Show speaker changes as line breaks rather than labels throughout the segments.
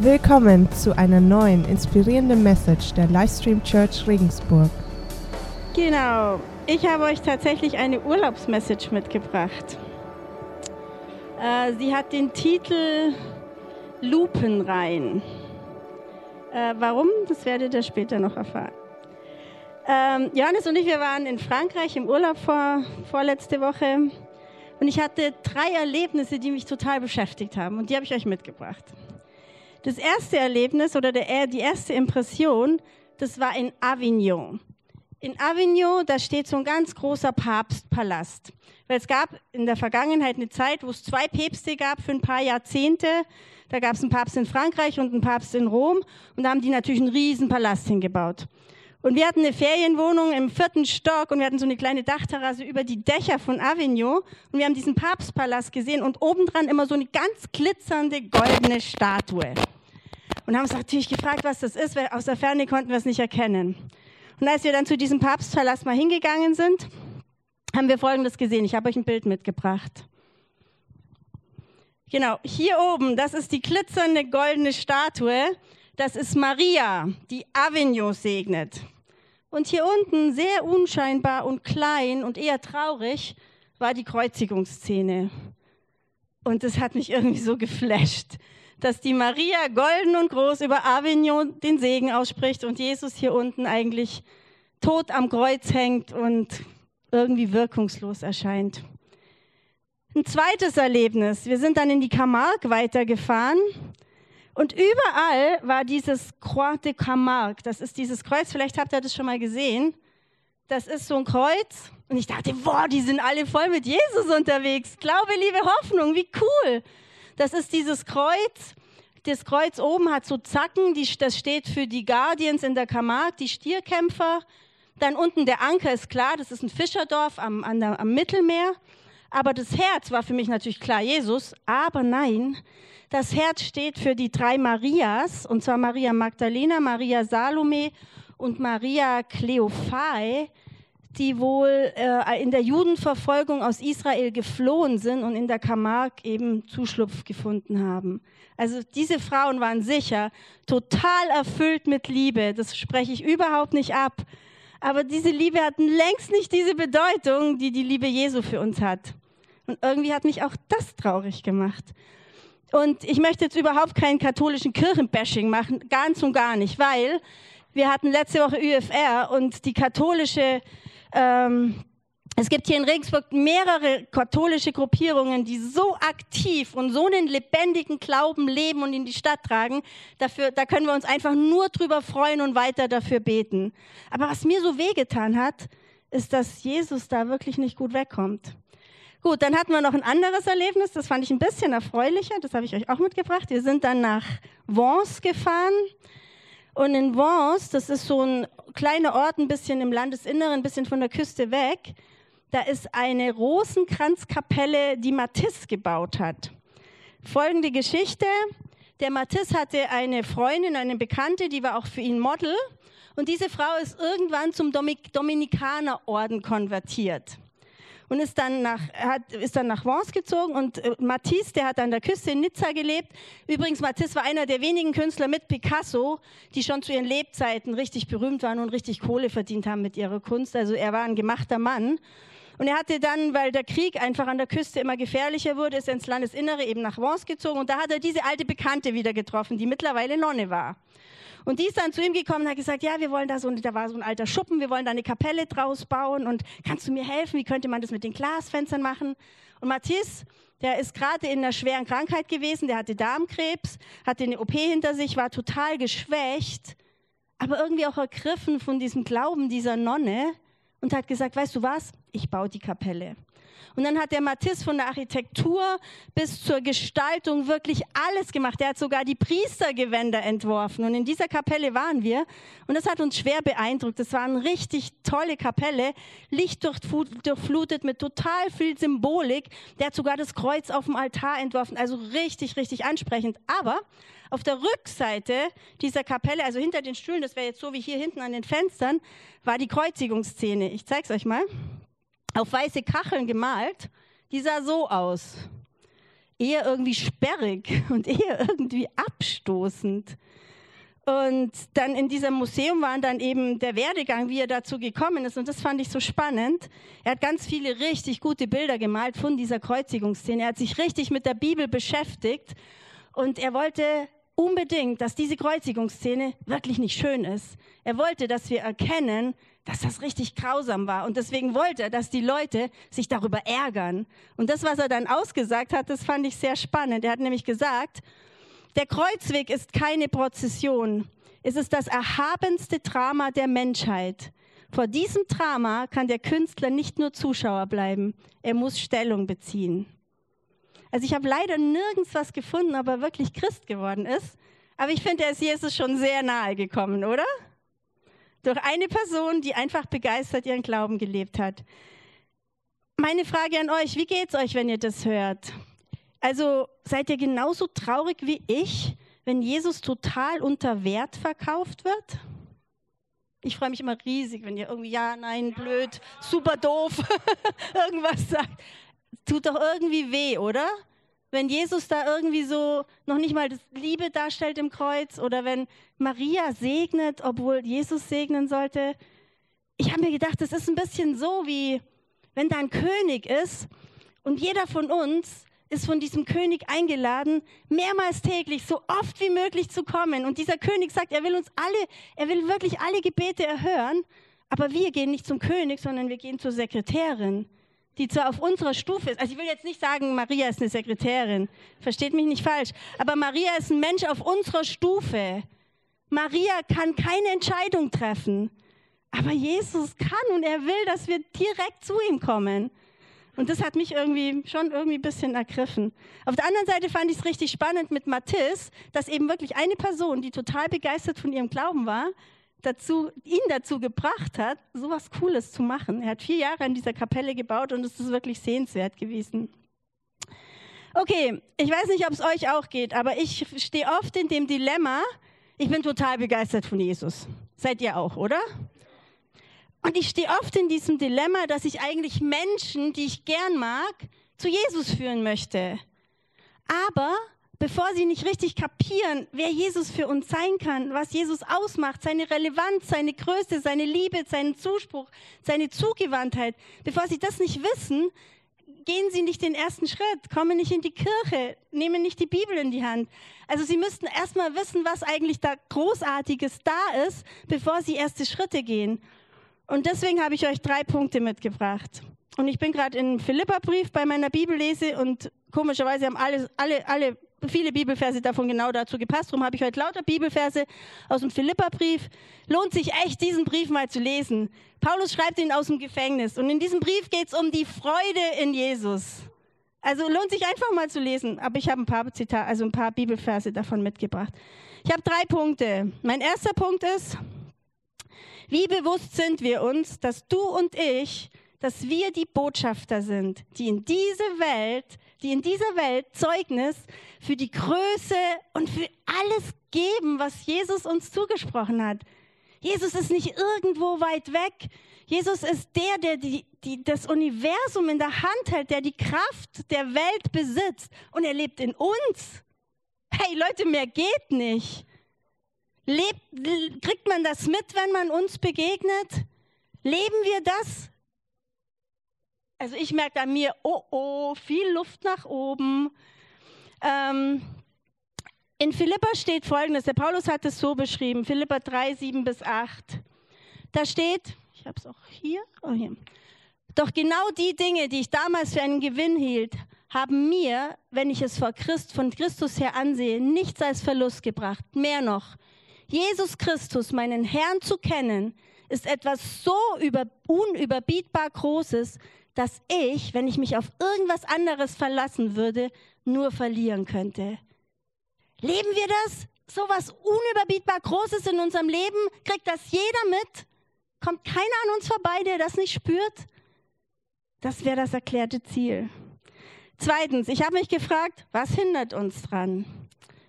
Willkommen zu einer neuen inspirierenden Message der Livestream Church Regensburg.
Genau, ich habe euch tatsächlich eine Urlaubsmessage mitgebracht. Äh, sie hat den Titel Lupenrein. Äh, warum? Das werdet ihr später noch erfahren. Ähm, Johannes und ich, wir waren in Frankreich im Urlaub vor, vorletzte Woche und ich hatte drei Erlebnisse, die mich total beschäftigt haben und die habe ich euch mitgebracht. Das erste Erlebnis oder der, die erste Impression, das war in Avignon. In Avignon, da steht so ein ganz großer Papstpalast. Weil es gab in der Vergangenheit eine Zeit, wo es zwei Päpste gab für ein paar Jahrzehnte. Da gab es einen Papst in Frankreich und einen Papst in Rom. Und da haben die natürlich einen riesen Palast hingebaut. Und wir hatten eine Ferienwohnung im vierten Stock und wir hatten so eine kleine Dachterrasse über die Dächer von Avignon. Und wir haben diesen Papstpalast gesehen und obendran immer so eine ganz glitzernde goldene Statue. Und haben uns natürlich gefragt, was das ist, weil aus der Ferne konnten wir es nicht erkennen. Und als wir dann zu diesem Papstpalast mal hingegangen sind, haben wir Folgendes gesehen. Ich habe euch ein Bild mitgebracht. Genau, hier oben, das ist die glitzernde goldene Statue. Das ist Maria, die Avignon segnet. Und hier unten, sehr unscheinbar und klein und eher traurig, war die Kreuzigungsszene. Und das hat mich irgendwie so geflasht, dass die Maria golden und groß über Avignon den Segen ausspricht und Jesus hier unten eigentlich tot am Kreuz hängt und irgendwie wirkungslos erscheint. Ein zweites Erlebnis. Wir sind dann in die Camargue weitergefahren und überall war dieses Croix de Camargue. Das ist dieses Kreuz, vielleicht habt ihr das schon mal gesehen. Das ist so ein Kreuz. Und ich dachte, boah, die sind alle voll mit Jesus unterwegs. Glaube, Liebe, Hoffnung, wie cool. Das ist dieses Kreuz. Das Kreuz oben hat so Zacken, die, das steht für die Guardians in der Camargue, die Stierkämpfer. Dann unten der Anker ist klar, das ist ein Fischerdorf am, der, am Mittelmeer. Aber das Herz war für mich natürlich klar Jesus. Aber nein, das Herz steht für die drei Marias, und zwar Maria Magdalena, Maria Salome und Maria Kleophai, die wohl äh, in der Judenverfolgung aus Israel geflohen sind und in der Camargue eben Zuschlupf gefunden haben. Also diese Frauen waren sicher total erfüllt mit Liebe. Das spreche ich überhaupt nicht ab. Aber diese Liebe hat längst nicht diese Bedeutung, die die Liebe Jesu für uns hat. Und irgendwie hat mich auch das traurig gemacht. Und ich möchte jetzt überhaupt keinen katholischen Kirchenbashing machen, ganz und gar nicht, weil wir hatten letzte Woche ÜFR und die katholische ähm, es gibt hier in Regensburg mehrere katholische Gruppierungen, die so aktiv und so einen lebendigen Glauben leben und in die Stadt tragen. Dafür, da können wir uns einfach nur drüber freuen und weiter dafür beten. Aber was mir so wehgetan hat, ist, dass Jesus da wirklich nicht gut wegkommt. Gut, dann hatten wir noch ein anderes Erlebnis, das fand ich ein bisschen erfreulicher, das habe ich euch auch mitgebracht. Wir sind dann nach Vence gefahren und in Vence, das ist so ein kleiner Ort, ein bisschen im Landesinneren, ein bisschen von der Küste weg, da ist eine Rosenkranzkapelle, die Matisse gebaut hat. Folgende Geschichte. Der Matisse hatte eine Freundin, eine Bekannte, die war auch für ihn Model. Und diese Frau ist irgendwann zum Dominikanerorden konvertiert und ist dann nach, hat, ist dann nach Vence gezogen und äh, Matisse, der hat an der Küste in Nizza gelebt. Übrigens, Matisse war einer der wenigen Künstler mit Picasso, die schon zu ihren Lebzeiten richtig berühmt waren und richtig Kohle verdient haben mit ihrer Kunst. Also er war ein gemachter Mann. Und er hatte dann, weil der Krieg einfach an der Küste immer gefährlicher wurde, ist er ins Landesinnere eben nach Vence gezogen. Und da hat er diese alte Bekannte wieder getroffen, die mittlerweile Nonne war. Und die ist dann zu ihm gekommen und hat gesagt, ja, wir wollen da so, da war so ein alter Schuppen, wir wollen da eine Kapelle draus bauen und kannst du mir helfen? Wie könnte man das mit den Glasfenstern machen? Und Matthias, der ist gerade in einer schweren Krankheit gewesen, der hatte Darmkrebs, hatte eine OP hinter sich, war total geschwächt, aber irgendwie auch ergriffen von diesem Glauben dieser Nonne und hat gesagt, weißt du was, ich baue die Kapelle. Und dann hat der Matisse von der Architektur bis zur Gestaltung wirklich alles gemacht. Er hat sogar die Priestergewänder entworfen. Und in dieser Kapelle waren wir. Und das hat uns schwer beeindruckt. Das war eine richtig tolle Kapelle, lichtdurchflutet mit total viel Symbolik. Der hat sogar das Kreuz auf dem Altar entworfen. Also richtig, richtig ansprechend. Aber auf der Rückseite dieser Kapelle, also hinter den Stühlen, das wäre jetzt so wie hier hinten an den Fenstern, war die Kreuzigungsszene. Ich zeige es euch mal auf weiße Kacheln gemalt. Die sah so aus. eher irgendwie sperrig und eher irgendwie abstoßend. Und dann in diesem Museum waren dann eben der Werdegang, wie er dazu gekommen ist. Und das fand ich so spannend. Er hat ganz viele richtig gute Bilder gemalt von dieser Kreuzigungsszene. Er hat sich richtig mit der Bibel beschäftigt. Und er wollte unbedingt, dass diese Kreuzigungsszene wirklich nicht schön ist. Er wollte, dass wir erkennen, dass das richtig grausam war. Und deswegen wollte er, dass die Leute sich darüber ärgern. Und das, was er dann ausgesagt hat, das fand ich sehr spannend. Er hat nämlich gesagt, der Kreuzweg ist keine Prozession. Es ist das erhabenste Drama der Menschheit. Vor diesem Drama kann der Künstler nicht nur Zuschauer bleiben, er muss Stellung beziehen. Also ich habe leider nirgends was gefunden, ob er wirklich Christ geworden ist. Aber ich finde, er ist Jesus schon sehr nahe gekommen, oder? Durch eine Person, die einfach begeistert ihren Glauben gelebt hat. Meine Frage an euch, wie geht's euch, wenn ihr das hört? Also seid ihr genauso traurig wie ich, wenn Jesus total unter Wert verkauft wird? Ich freue mich immer riesig, wenn ihr irgendwie ja, nein, blöd, super doof, irgendwas sagt. Tut doch irgendwie weh, oder? Wenn Jesus da irgendwie so noch nicht mal das Liebe darstellt im Kreuz oder wenn Maria segnet, obwohl Jesus segnen sollte. Ich habe mir gedacht, das ist ein bisschen so wie, wenn da ein König ist und jeder von uns ist von diesem König eingeladen, mehrmals täglich, so oft wie möglich zu kommen. Und dieser König sagt, er will uns alle, er will wirklich alle Gebete erhören. Aber wir gehen nicht zum König, sondern wir gehen zur Sekretärin, die zwar auf unserer Stufe ist. Also ich will jetzt nicht sagen, Maria ist eine Sekretärin. Versteht mich nicht falsch. Aber Maria ist ein Mensch auf unserer Stufe. Maria kann keine Entscheidung treffen. Aber Jesus kann und er will, dass wir direkt zu ihm kommen. Und das hat mich irgendwie schon irgendwie ein bisschen ergriffen. Auf der anderen Seite fand ich es richtig spannend mit Mathis, dass eben wirklich eine Person, die total begeistert von ihrem Glauben war, dazu, ihn dazu gebracht hat, so was Cooles zu machen. Er hat vier Jahre in dieser Kapelle gebaut und es ist wirklich sehenswert gewesen. Okay, ich weiß nicht, ob es euch auch geht, aber ich stehe oft in dem Dilemma, ich bin total begeistert von Jesus. Seid ihr auch, oder? Und ich stehe oft in diesem Dilemma, dass ich eigentlich Menschen, die ich gern mag, zu Jesus führen möchte. Aber bevor sie nicht richtig kapieren, wer Jesus für uns sein kann, was Jesus ausmacht, seine Relevanz, seine Größe, seine Liebe, seinen Zuspruch, seine Zugewandtheit, bevor sie das nicht wissen, gehen sie nicht den ersten Schritt, kommen nicht in die Kirche, nehmen nicht die Bibel in die Hand. Also sie müssten erstmal wissen, was eigentlich da Großartiges da ist, bevor sie erste Schritte gehen. Und deswegen habe ich euch drei Punkte mitgebracht. Und ich bin gerade im Philippa-Brief bei meiner Bibellese und komischerweise haben alle, alle, alle, viele Bibelverse davon genau dazu gepasst. Darum habe ich heute lauter Bibelverse aus dem Philippa-Brief. Lohnt sich echt, diesen Brief mal zu lesen. Paulus schreibt ihn aus dem Gefängnis. Und in diesem Brief geht es um die Freude in Jesus. Also lohnt sich einfach mal zu lesen. Aber ich habe ein paar Zitat, also ein paar Bibelverse davon mitgebracht. Ich habe drei Punkte. Mein erster Punkt ist, wie bewusst sind wir uns, dass du und ich, dass wir die Botschafter sind, die in diese Welt, die in dieser Welt Zeugnis für die Größe und für alles geben, was Jesus uns zugesprochen hat. Jesus ist nicht irgendwo weit weg. Jesus ist der, der die, die, das Universum in der Hand hält, der die Kraft der Welt besitzt. Und er lebt in uns. Hey Leute, mehr geht nicht. Lebt, kriegt man das mit, wenn man uns begegnet? Leben wir das? Also ich merke an mir, oh oh, viel Luft nach oben. Ähm, in Philippa steht folgendes, der Paulus hat es so beschrieben, Philippa 3, 7 bis 8. Da steht, ich habe es auch hier, oh hier, doch genau die Dinge, die ich damals für einen Gewinn hielt, haben mir, wenn ich es vor Christ, von Christus her ansehe, nichts als Verlust gebracht. Mehr noch, Jesus Christus, meinen Herrn zu kennen, ist etwas so über, unüberbietbar Großes, dass ich, wenn ich mich auf irgendwas anderes verlassen würde, nur verlieren könnte. Leben wir das? So was unüberbietbar Großes in unserem Leben? Kriegt das jeder mit? Kommt keiner an uns vorbei, der das nicht spürt? Das wäre das erklärte Ziel. Zweitens, ich habe mich gefragt, was hindert uns dran?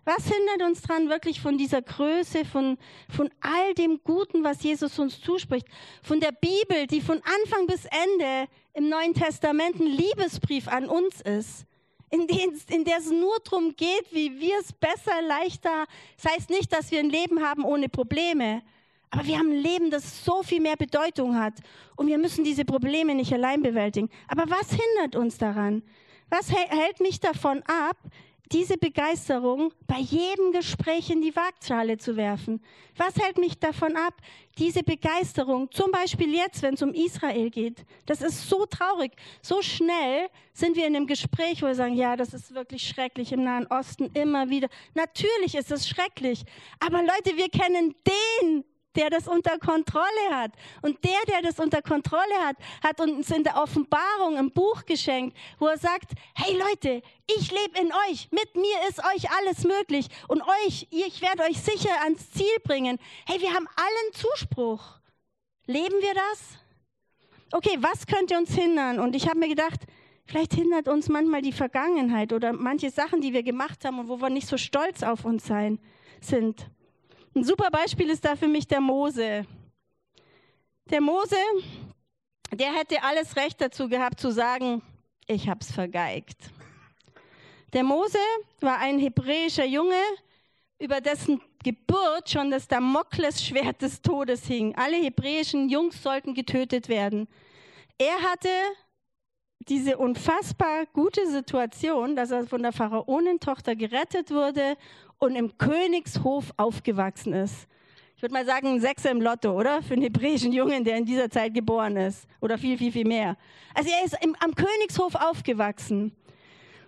Was hindert uns daran, wirklich von dieser Größe, von, von all dem Guten, was Jesus uns zuspricht, von der Bibel, die von Anfang bis Ende im Neuen Testament ein Liebesbrief an uns ist? in, den, in der es nur darum geht, wie wir es besser, leichter. Das heißt nicht, dass wir ein Leben haben ohne Probleme, aber wir haben ein Leben, das so viel mehr Bedeutung hat. Und wir müssen diese Probleme nicht allein bewältigen. Aber was hindert uns daran? Was hält mich davon ab, diese Begeisterung bei jedem Gespräch in die Waagschale zu werfen? Was hält mich davon ab, diese Begeisterung, zum Beispiel jetzt, wenn es um Israel geht, das ist so traurig. So schnell sind wir in einem Gespräch, wo wir sagen, ja, das ist wirklich schrecklich im Nahen Osten immer wieder. Natürlich ist es schrecklich, aber Leute, wir kennen den, der das unter Kontrolle hat. Und der, der das unter Kontrolle hat, hat uns in der Offenbarung ein Buch geschenkt, wo er sagt, hey Leute, ich lebe in euch, mit mir ist euch alles möglich und euch, ich werde euch sicher ans Ziel bringen. Hey, wir haben allen Zuspruch. Leben wir das? Okay, was könnte uns hindern? Und ich habe mir gedacht, vielleicht hindert uns manchmal die Vergangenheit oder manche Sachen, die wir gemacht haben und wo wir nicht so stolz auf uns sein, sind. Ein super Beispiel ist da für mich der Mose. Der Mose, der hätte alles Recht dazu gehabt zu sagen, ich hab's vergeigt. Der Mose war ein hebräischer Junge, über dessen Geburt schon das Damoklesschwert des Todes hing. Alle hebräischen Jungs sollten getötet werden. Er hatte diese unfassbar gute Situation, dass er von der Pharaonentochter gerettet wurde und im Königshof aufgewachsen ist. Ich würde mal sagen, ein Sechser im Lotto, oder? Für einen hebräischen Jungen, der in dieser Zeit geboren ist. Oder viel, viel, viel mehr. Also er ist im, am Königshof aufgewachsen.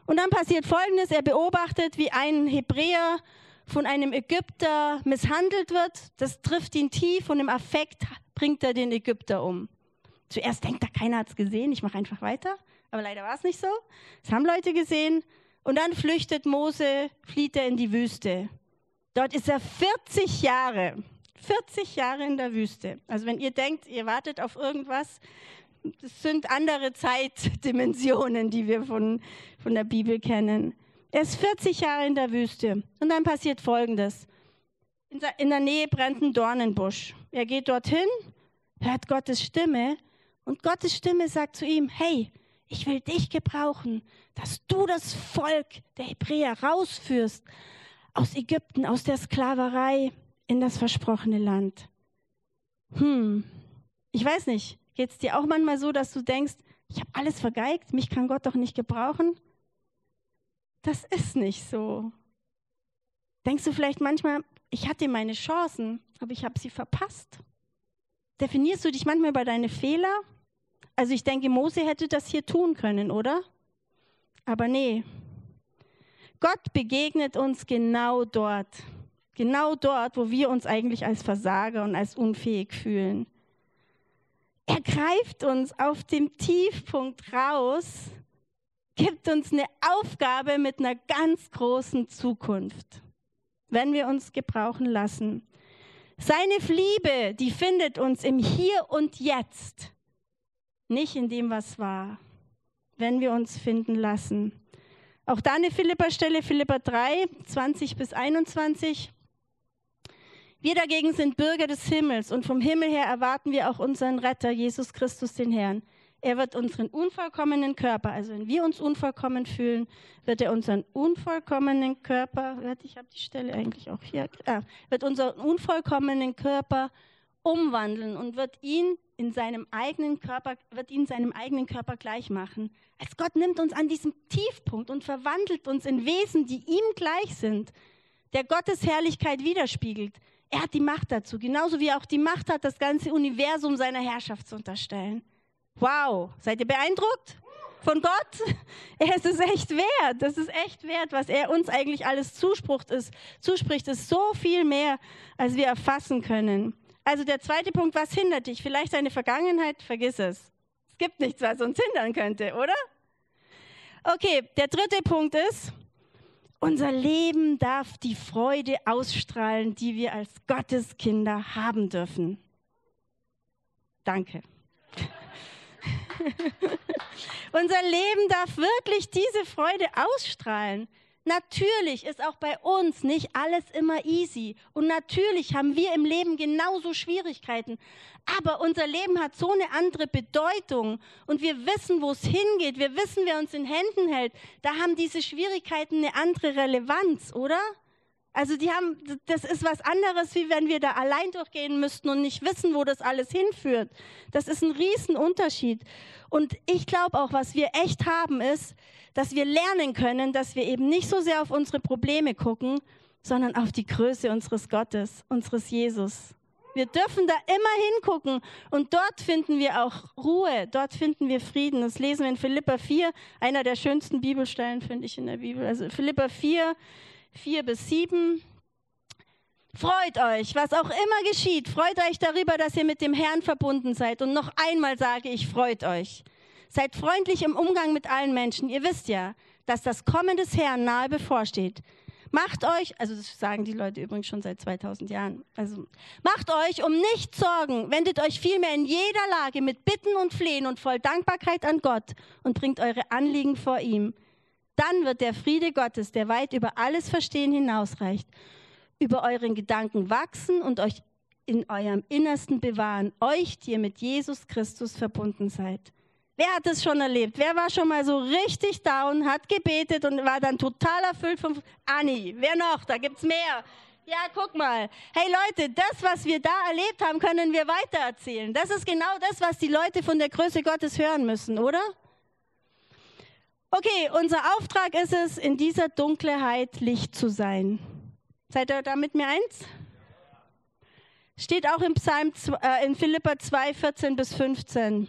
Und dann passiert Folgendes. Er beobachtet, wie ein Hebräer von einem Ägypter misshandelt wird. Das trifft ihn tief und im Affekt bringt er den Ägypter um. Zuerst denkt er, keiner hat es gesehen, ich mache einfach weiter. Aber leider war es nicht so. Es haben Leute gesehen. Und dann flüchtet Mose, flieht er in die Wüste. Dort ist er 40 Jahre, 40 Jahre in der Wüste. Also wenn ihr denkt, ihr wartet auf irgendwas, das sind andere Zeitdimensionen, die wir von, von der Bibel kennen. Er ist 40 Jahre in der Wüste. Und dann passiert Folgendes. In der Nähe brennt ein Dornenbusch. Er geht dorthin, hört Gottes Stimme und Gottes Stimme sagt zu ihm, hey, ich will dich gebrauchen, dass du das Volk der Hebräer rausführst aus Ägypten, aus der Sklaverei in das versprochene Land. Hm, ich weiß nicht, geht es dir auch manchmal so, dass du denkst, ich habe alles vergeigt, mich kann Gott doch nicht gebrauchen? Das ist nicht so. Denkst du vielleicht manchmal, ich hatte meine Chancen, aber ich habe sie verpasst? Definierst du dich manchmal über deine Fehler? Also ich denke, Mose hätte das hier tun können, oder? Aber nee. Gott begegnet uns genau dort. Genau dort, wo wir uns eigentlich als Versager und als unfähig fühlen. Er greift uns auf dem Tiefpunkt raus, gibt uns eine Aufgabe mit einer ganz großen Zukunft, wenn wir uns gebrauchen lassen. Seine Liebe, die findet uns im Hier und Jetzt nicht in dem, was war, wenn wir uns finden lassen. Auch da eine Philippa-Stelle, Philippa 3, 20 bis 21. Wir dagegen sind Bürger des Himmels und vom Himmel her erwarten wir auch unseren Retter, Jesus Christus, den Herrn. Er wird unseren unvollkommenen Körper, also wenn wir uns unvollkommen fühlen, wird er unseren unvollkommenen Körper, ich habe die Stelle eigentlich auch hier, ah, wird unseren unvollkommenen Körper umwandeln und wird ihn in seinem eigenen Körper, wird ihn seinem eigenen Körper gleich machen. Als Gott nimmt uns an diesem Tiefpunkt und verwandelt uns in Wesen, die ihm gleich sind, der Gottes Herrlichkeit widerspiegelt. Er hat die Macht dazu, genauso wie er auch die Macht hat, das ganze Universum seiner Herrschaft zu unterstellen. Wow, seid ihr beeindruckt? Von Gott? Es ist echt wert. Das ist echt wert, was er uns eigentlich alles zuspricht, ist, zuspricht, ist so viel mehr, als wir erfassen können. Also der zweite Punkt, was hindert dich? Vielleicht deine Vergangenheit, vergiss es. Es gibt nichts, was uns hindern könnte, oder? Okay, der dritte Punkt ist, unser Leben darf die Freude ausstrahlen, die wir als Gotteskinder haben dürfen. Danke. unser Leben darf wirklich diese Freude ausstrahlen. Natürlich ist auch bei uns nicht alles immer easy. Und natürlich haben wir im Leben genauso Schwierigkeiten. Aber unser Leben hat so eine andere Bedeutung. Und wir wissen, wo es hingeht. Wir wissen, wer uns in Händen hält. Da haben diese Schwierigkeiten eine andere Relevanz, oder? Also die haben, das ist was anderes, wie wenn wir da allein durchgehen müssten und nicht wissen, wo das alles hinführt. Das ist ein Riesenunterschied. Und ich glaube auch, was wir echt haben, ist, dass wir lernen können, dass wir eben nicht so sehr auf unsere Probleme gucken, sondern auf die Größe unseres Gottes, unseres Jesus. Wir dürfen da immer hingucken und dort finden wir auch Ruhe, dort finden wir Frieden. Das lesen wir in Philippa 4, einer der schönsten Bibelstellen, finde ich in der Bibel. Also Philippa 4, 4 bis 7. Freut euch, was auch immer geschieht. Freut euch darüber, dass ihr mit dem Herrn verbunden seid. Und noch einmal sage ich, freut euch. Seid freundlich im Umgang mit allen Menschen. Ihr wisst ja, dass das Kommen des Herrn nahe bevorsteht. Macht euch, also das sagen die Leute übrigens schon seit 2000 Jahren, also macht euch um nichts Sorgen, wendet euch vielmehr in jeder Lage mit Bitten und Flehen und voll Dankbarkeit an Gott und bringt eure Anliegen vor ihm. Dann wird der Friede Gottes, der weit über alles Verstehen hinausreicht, über euren Gedanken wachsen und euch in eurem Innersten bewahren, euch, die ihr mit Jesus Christus verbunden seid. Wer hat das schon erlebt? Wer war schon mal so richtig down, hat gebetet und war dann total erfüllt von Anni? Wer noch? Da gibt es mehr. Ja, guck mal. Hey Leute, das, was wir da erlebt haben, können wir weitererzählen. Das ist genau das, was die Leute von der Größe Gottes hören müssen, oder? Okay, unser Auftrag ist es, in dieser Dunkelheit Licht zu sein. Seid ihr da mit mir eins? Steht auch im Psalm äh, in Philippa 2, 14 bis 15.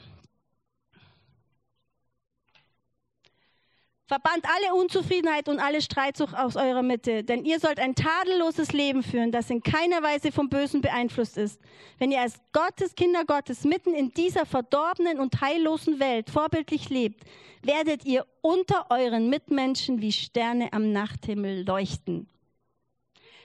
Verbannt alle Unzufriedenheit und alle Streitsucht aus eurer Mitte, denn ihr sollt ein tadelloses Leben führen, das in keiner Weise vom Bösen beeinflusst ist. Wenn ihr als Gottes, Kinder Gottes, mitten in dieser verdorbenen und heillosen Welt vorbildlich lebt, werdet ihr unter euren Mitmenschen wie Sterne am Nachthimmel leuchten.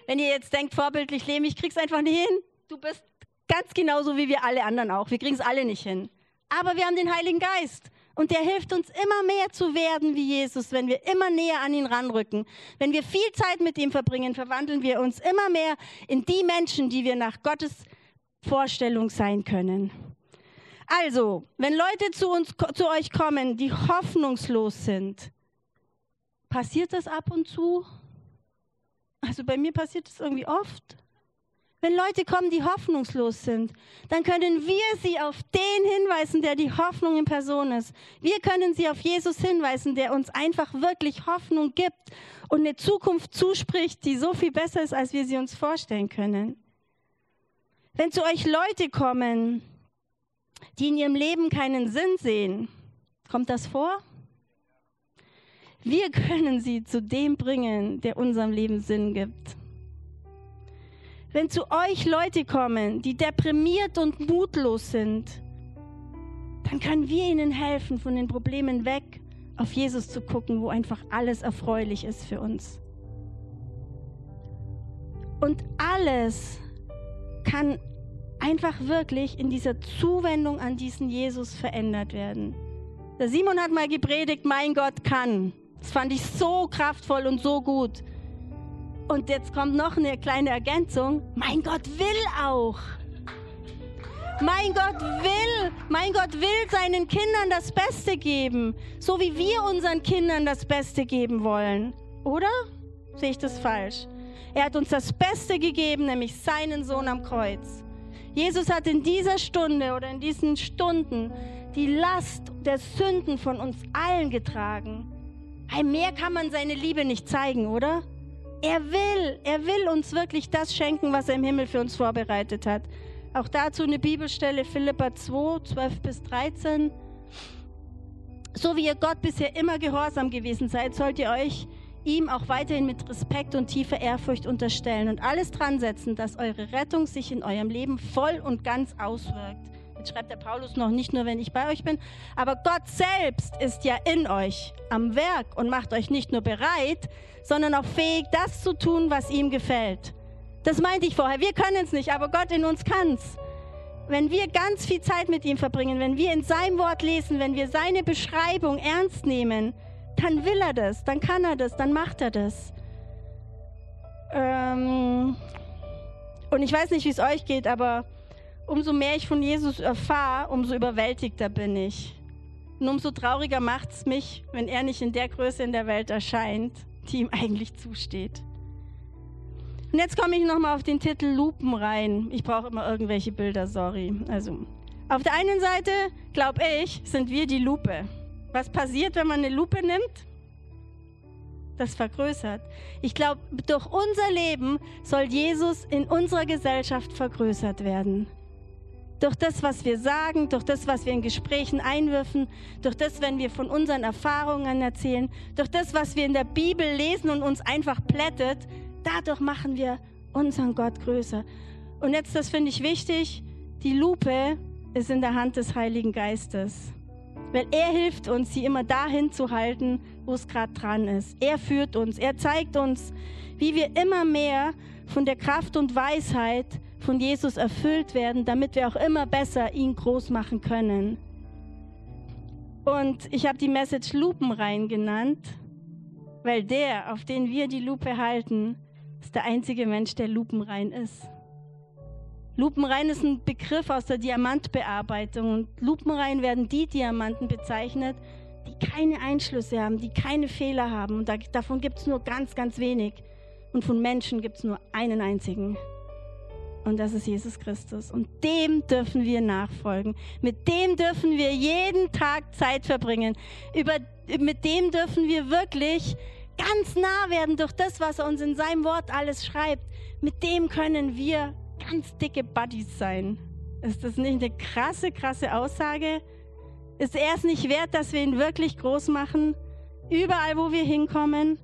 Wenn ihr jetzt denkt, vorbildlich leben, ich krieg's einfach nicht hin, du bist ganz genauso wie wir alle anderen auch. Wir kriegen es alle nicht hin. Aber wir haben den Heiligen Geist. Und der hilft uns immer mehr zu werden wie Jesus, wenn wir immer näher an ihn ranrücken. Wenn wir viel Zeit mit ihm verbringen, verwandeln wir uns immer mehr in die Menschen, die wir nach Gottes Vorstellung sein können. Also, wenn Leute zu uns, zu euch kommen, die hoffnungslos sind, passiert das ab und zu? Also bei mir passiert das irgendwie oft. Wenn Leute kommen, die hoffnungslos sind, dann können wir sie auf den hinweisen, der die Hoffnung in Person ist. Wir können sie auf Jesus hinweisen, der uns einfach wirklich Hoffnung gibt und eine Zukunft zuspricht, die so viel besser ist, als wir sie uns vorstellen können. Wenn zu euch Leute kommen, die in ihrem Leben keinen Sinn sehen, kommt das vor? Wir können sie zu dem bringen, der unserem Leben Sinn gibt. Wenn zu euch Leute kommen, die deprimiert und mutlos sind, dann können wir ihnen helfen, von den Problemen weg auf Jesus zu gucken, wo einfach alles erfreulich ist für uns. Und alles kann einfach wirklich in dieser Zuwendung an diesen Jesus verändert werden. Der Simon hat mal gepredigt, mein Gott kann. Das fand ich so kraftvoll und so gut. Und jetzt kommt noch eine kleine Ergänzung. Mein Gott will auch. Mein Gott will, mein Gott will seinen Kindern das Beste geben, so wie wir unseren Kindern das Beste geben wollen. Oder? Sehe ich das falsch? Er hat uns das Beste gegeben, nämlich seinen Sohn am Kreuz. Jesus hat in dieser Stunde oder in diesen Stunden die Last der Sünden von uns allen getragen. Hey, mehr kann man seine Liebe nicht zeigen, oder? Er will, er will uns wirklich das schenken, was er im Himmel für uns vorbereitet hat. Auch dazu eine Bibelstelle, Philippa 2, 12 bis 13. So wie ihr Gott bisher immer gehorsam gewesen seid, sollt ihr euch ihm auch weiterhin mit Respekt und tiefer Ehrfurcht unterstellen und alles dran setzen, dass eure Rettung sich in eurem Leben voll und ganz auswirkt. Schreibt der Paulus noch nicht nur, wenn ich bei euch bin, aber Gott selbst ist ja in euch am Werk und macht euch nicht nur bereit, sondern auch fähig, das zu tun, was ihm gefällt. Das meinte ich vorher. Wir können es nicht, aber Gott in uns kann es. Wenn wir ganz viel Zeit mit ihm verbringen, wenn wir in seinem Wort lesen, wenn wir seine Beschreibung ernst nehmen, dann will er das, dann kann er das, dann macht er das. Ähm und ich weiß nicht, wie es euch geht, aber umso mehr ich von Jesus erfahre, umso überwältigter bin ich. Und umso trauriger macht es mich, wenn er nicht in der Größe in der Welt erscheint, die ihm eigentlich zusteht. Und jetzt komme ich nochmal auf den Titel Lupen rein. Ich brauche immer irgendwelche Bilder, sorry. Also, auf der einen Seite, glaube ich, sind wir die Lupe. Was passiert, wenn man eine Lupe nimmt? Das vergrößert. Ich glaube, durch unser Leben soll Jesus in unserer Gesellschaft vergrößert werden. Durch das, was wir sagen, durch das, was wir in Gesprächen einwirfen, durch das, wenn wir von unseren Erfahrungen erzählen, durch das, was wir in der Bibel lesen und uns einfach plättet, dadurch machen wir unseren Gott größer. Und jetzt, das finde ich wichtig, die Lupe ist in der Hand des Heiligen Geistes. Weil er hilft uns, sie immer dahin zu halten, wo es gerade dran ist. Er führt uns, er zeigt uns, wie wir immer mehr von der Kraft und Weisheit von Jesus erfüllt werden, damit wir auch immer besser ihn groß machen können. Und ich habe die Message Lupenrein genannt, weil der, auf den wir die Lupe halten, ist der einzige Mensch, der lupenrein ist. Lupenrein ist ein Begriff aus der Diamantbearbeitung. Und lupenrein werden die Diamanten bezeichnet, die keine Einschlüsse haben, die keine Fehler haben. Und da, davon gibt es nur ganz, ganz wenig. Und von Menschen gibt es nur einen einzigen. Und das ist Jesus Christus. Und dem dürfen wir nachfolgen. Mit dem dürfen wir jeden Tag Zeit verbringen. Über, mit dem dürfen wir wirklich ganz nah werden durch das, was er uns in seinem Wort alles schreibt. Mit dem können wir ganz dicke Buddies sein. Ist das nicht eine krasse, krasse Aussage? Ist er es nicht wert, dass wir ihn wirklich groß machen? Überall, wo wir hinkommen?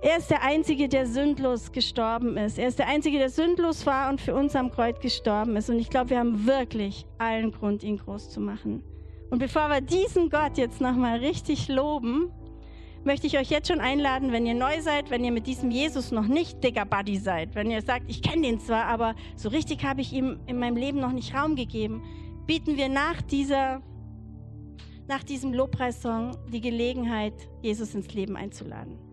Er ist der Einzige, der sündlos gestorben ist. Er ist der Einzige, der sündlos war und für uns am Kreuz gestorben ist. Und ich glaube, wir haben wirklich allen Grund, ihn groß zu machen. Und bevor wir diesen Gott jetzt nochmal richtig loben, möchte ich euch jetzt schon einladen, wenn ihr neu seid, wenn ihr mit diesem Jesus noch nicht dicker Buddy seid, wenn ihr sagt, ich kenne den zwar, aber so richtig habe ich ihm in meinem Leben noch nicht Raum gegeben, bieten wir nach dieser nach diesem Lobpreissong die Gelegenheit, Jesus ins Leben einzuladen.